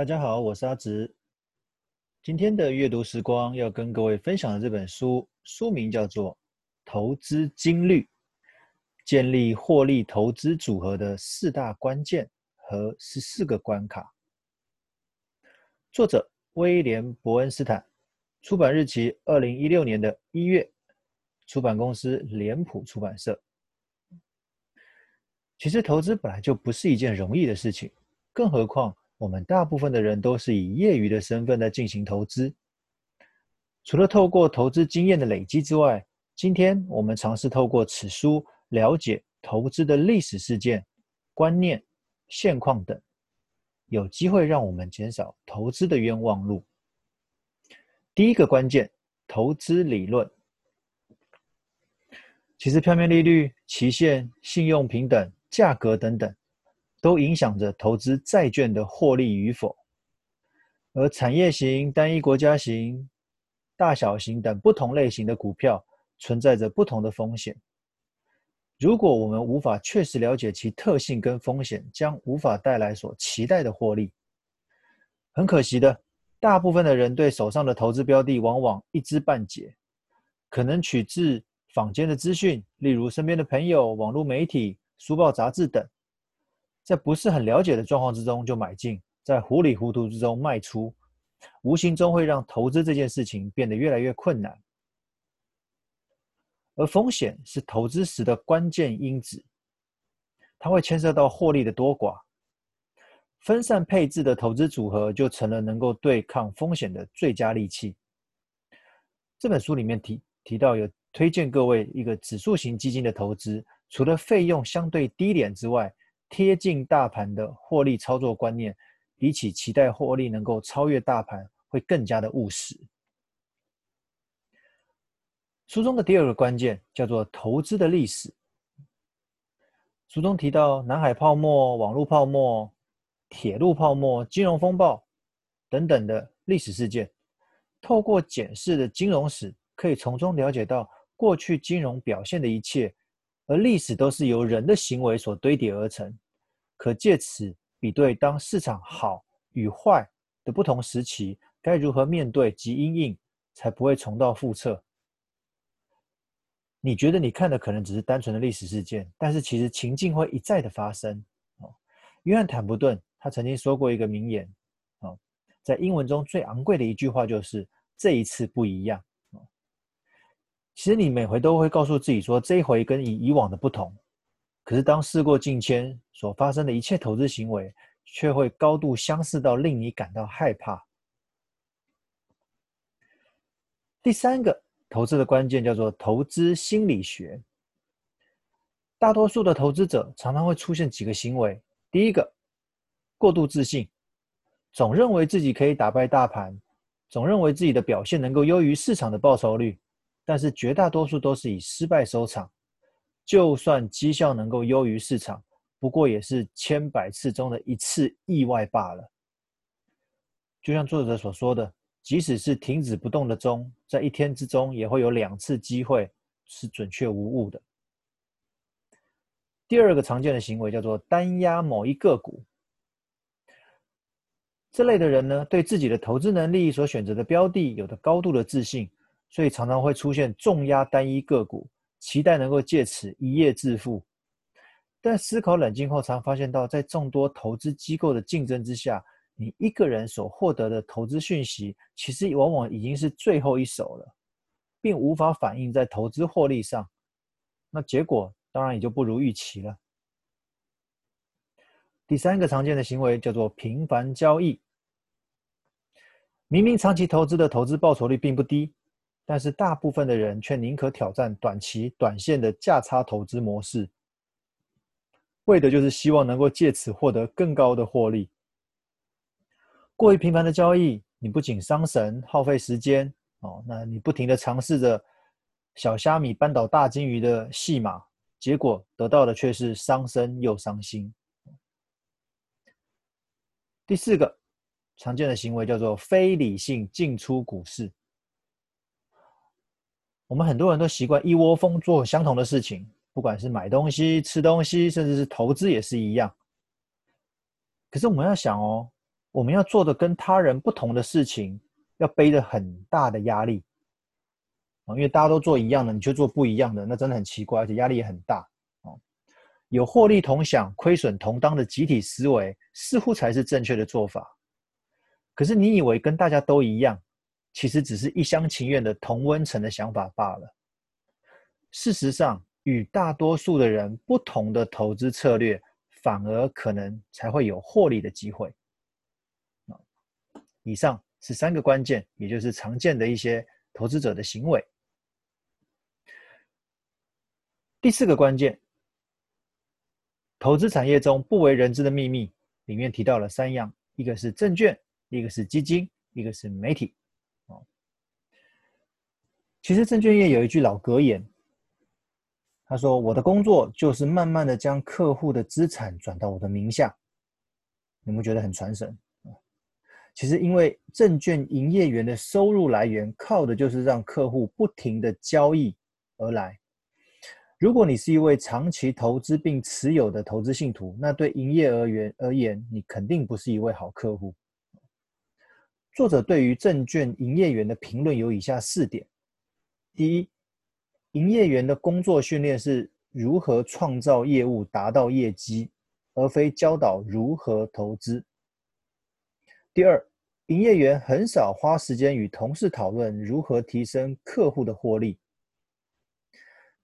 大家好，我是阿直。今天的阅读时光要跟各位分享的这本书，书名叫做《投资金律：建立获利投资组合的四大关键和十四个关卡》。作者威廉·伯恩斯坦，出版日期二零一六年的一月，出版公司脸谱出版社。其实投资本来就不是一件容易的事情，更何况。我们大部分的人都是以业余的身份在进行投资。除了透过投资经验的累积之外，今天我们尝试透过此书了解投资的历史事件、观念、现况等，有机会让我们减少投资的冤枉路。第一个关键，投资理论。其实票面利率、期限、信用评等、价格等等。都影响着投资债券的获利与否，而产业型、单一国家型、大小型等不同类型的股票存在着不同的风险。如果我们无法确实了解其特性跟风险，将无法带来所期待的获利。很可惜的，大部分的人对手上的投资标的往往一知半解，可能取自坊间的资讯，例如身边的朋友、网络媒体、书报杂志等。在不是很了解的状况之中就买进，在糊里糊涂之中卖出，无形中会让投资这件事情变得越来越困难。而风险是投资时的关键因子，它会牵涉到获利的多寡。分散配置的投资组合就成了能够对抗风险的最佳利器。这本书里面提提到，有推荐各位一个指数型基金的投资，除了费用相对低廉之外，贴近大盘的获利操作观念，比起期待获利能够超越大盘，会更加的务实。书中的第二个关键叫做投资的历史。书中提到南海泡沫、网络泡沫、铁路泡沫、金融风暴等等的历史事件，透过检视的金融史，可以从中了解到过去金融表现的一切。而历史都是由人的行为所堆叠而成，可借此比对当市场好与坏的不同时期，该如何面对及因应，才不会重蹈覆辙。你觉得你看的可能只是单纯的历史事件，但是其实情境会一再的发生。哦，约翰坦普顿他曾经说过一个名言，哦，在英文中最昂贵的一句话就是“这一次不一样”。其实你每回都会告诉自己说，这一回跟以以往的不同。可是当事过境迁，所发生的一切投资行为，却会高度相似到令你感到害怕。第三个投资的关键叫做投资心理学。大多数的投资者常常会出现几个行为：第一个，过度自信，总认为自己可以打败大盘，总认为自己的表现能够优于市场的报酬率。但是绝大多数都是以失败收场，就算绩效能够优于市场，不过也是千百次中的一次意外罢了。就像作者所说的，即使是停止不动的钟，在一天之中也会有两次机会是准确无误的。第二个常见的行为叫做单押某一个股。这类的人呢，对自己的投资能力所选择的标的有着高度的自信。所以常常会出现重压单一个股，期待能够借此一夜致富。但思考冷静后，常发现到，在众多投资机构的竞争之下，你一个人所获得的投资讯息，其实往往已经是最后一手了，并无法反映在投资获利上。那结果当然也就不如预期了。第三个常见的行为叫做频繁交易。明明长期投资的投资报酬率并不低。但是大部分的人却宁可挑战短期、短线的价差投资模式，为的就是希望能够借此获得更高的获利。过于频繁的交易，你不仅伤神、耗费时间哦，那你不停地尝试着小虾米扳倒大鲸鱼的戏码，结果得到的却是伤身又伤心。第四个常见的行为叫做非理性进出股市。我们很多人都习惯一窝蜂做相同的事情，不管是买东西、吃东西，甚至是投资也是一样。可是我们要想哦，我们要做的跟他人不同的事情，要背着很大的压力啊，因为大家都做一样的，你却做不一样的，那真的很奇怪，而且压力也很大。有获利同享、亏损同当的集体思维，似乎才是正确的做法。可是你以为跟大家都一样，其实只是一厢情愿的同温层的想法罢了。事实上，与大多数的人不同的投资策略，反而可能才会有获利的机会。以上是三个关键，也就是常见的一些投资者的行为。第四个关键。投资产业中不为人知的秘密，里面提到了三样：一个是证券，一个是基金，一个是媒体。其实证券业有一句老格言，他说：“我的工作就是慢慢的将客户的资产转到我的名下。”你们觉得很传神？其实，因为证券营业员的收入来源靠的就是让客户不停的交易而来。如果你是一位长期投资并持有的投资信徒，那对营业而言而言，你肯定不是一位好客户。作者对于证券营业员的评论有以下四点：第一，营业员的工作训练是如何创造业务达到业绩，而非教导如何投资；第二，营业员很少花时间与同事讨论如何提升客户的获利；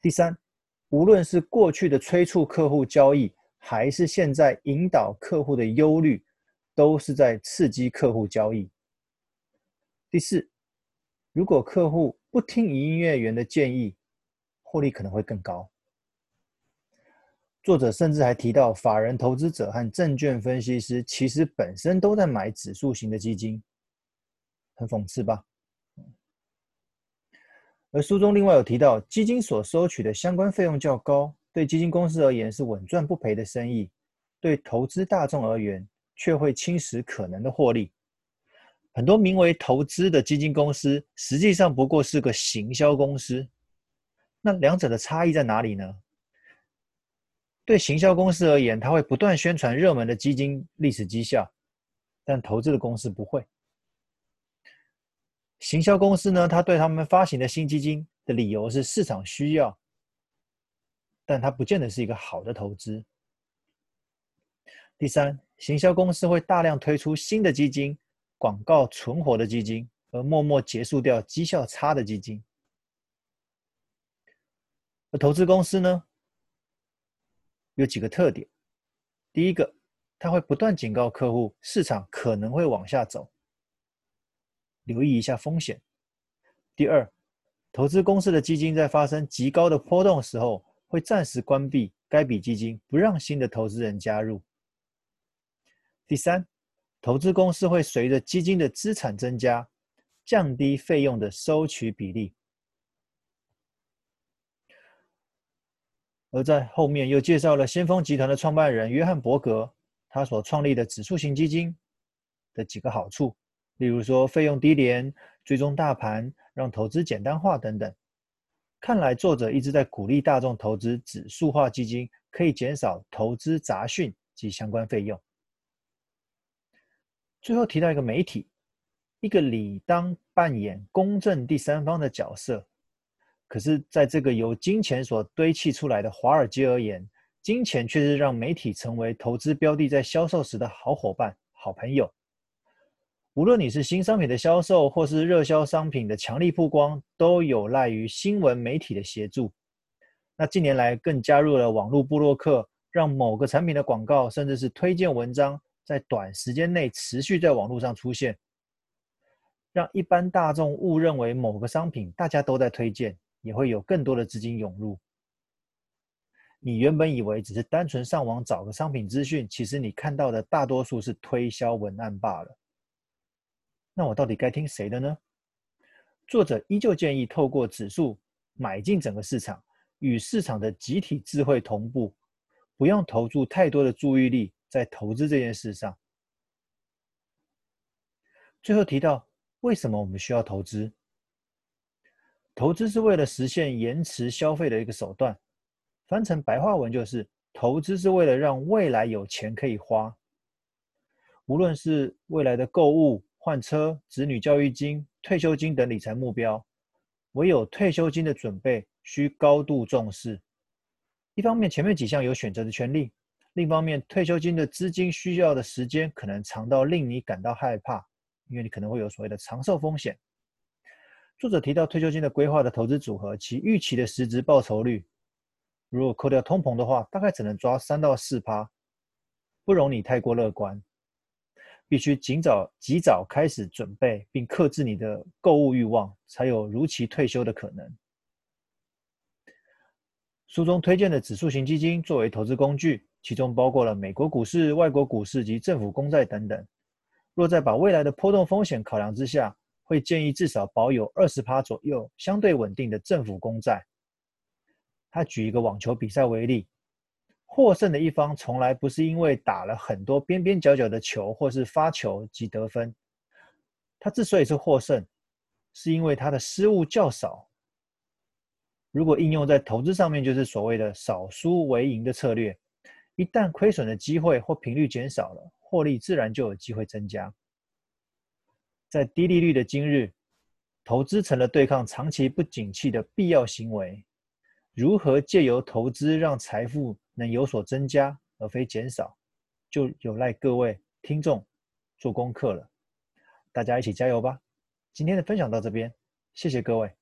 第三，无论是过去的催促客户交易，还是现在引导客户的忧虑，都是在刺激客户交易。第四，如果客户不听营业员的建议，获利可能会更高。作者甚至还提到，法人投资者和证券分析师其实本身都在买指数型的基金，很讽刺吧？而书中另外有提到，基金所收取的相关费用较高，对基金公司而言是稳赚不赔的生意，对投资大众而言却会侵蚀可能的获利。很多名为投资的基金公司，实际上不过是个行销公司。那两者的差异在哪里呢？对行销公司而言，它会不断宣传热门的基金历史绩效，但投资的公司不会。行销公司呢，他对他们发行的新基金的理由是市场需要，但它不见得是一个好的投资。第三，行销公司会大量推出新的基金，广告存活的基金，而默默结束掉绩效差的基金。而投资公司呢，有几个特点：第一个，他会不断警告客户，市场可能会往下走。留意一下风险。第二，投资公司的基金在发生极高的波动时候，会暂时关闭该笔基金，不让新的投资人加入。第三，投资公司会随着基金的资产增加，降低费用的收取比例。而在后面又介绍了先锋集团的创办人约翰伯格，他所创立的指数型基金的几个好处。例如说，费用低廉、追踪大盘、让投资简单化等等。看来作者一直在鼓励大众投资指数化基金，可以减少投资杂讯及相关费用。最后提到一个媒体，一个理当扮演公正第三方的角色，可是在这个由金钱所堆砌出来的华尔街而言，金钱却是让媒体成为投资标的在销售时的好伙伴、好朋友。无论你是新商品的销售，或是热销商品的强力曝光，都有赖于新闻媒体的协助。那近年来更加入了网络部落客，让某个产品的广告，甚至是推荐文章，在短时间内持续在网络上出现，让一般大众误认为某个商品大家都在推荐，也会有更多的资金涌入。你原本以为只是单纯上网找个商品资讯，其实你看到的大多数是推销文案罢了。那我到底该听谁的呢？作者依旧建议透过指数买进整个市场，与市场的集体智慧同步，不用投注太多的注意力在投资这件事上。最后提到，为什么我们需要投资？投资是为了实现延迟消费的一个手段，翻成白话文就是，投资是为了让未来有钱可以花。无论是未来的购物、换车、子女教育金、退休金等理财目标，唯有退休金的准备需高度重视。一方面，前面几项有选择的权利；另一方面，退休金的资金需要的时间可能长到令你感到害怕，因为你可能会有所谓的长寿风险。作者提到退休金的规划的投资组合，其预期的实质报酬率，如果扣掉通膨的话，大概只能抓三到四趴，不容你太过乐观。必须尽早、及早开始准备，并克制你的购物欲望，才有如期退休的可能。书中推荐的指数型基金作为投资工具，其中包括了美国股市、外国股市及政府公债等等。若在把未来的波动风险考量之下，会建议至少保有二十趴左右相对稳定的政府公债。他举一个网球比赛为例。获胜的一方从来不是因为打了很多边边角角的球，或是发球及得分。他之所以是获胜，是因为他的失误较少。如果应用在投资上面，就是所谓的少输为赢的策略。一旦亏损的机会或频率减少了，获利自然就有机会增加。在低利率的今日，投资成了对抗长期不景气的必要行为。如何借由投资让财富能有所增加，而非减少，就有赖各位听众做功课了。大家一起加油吧！今天的分享到这边，谢谢各位。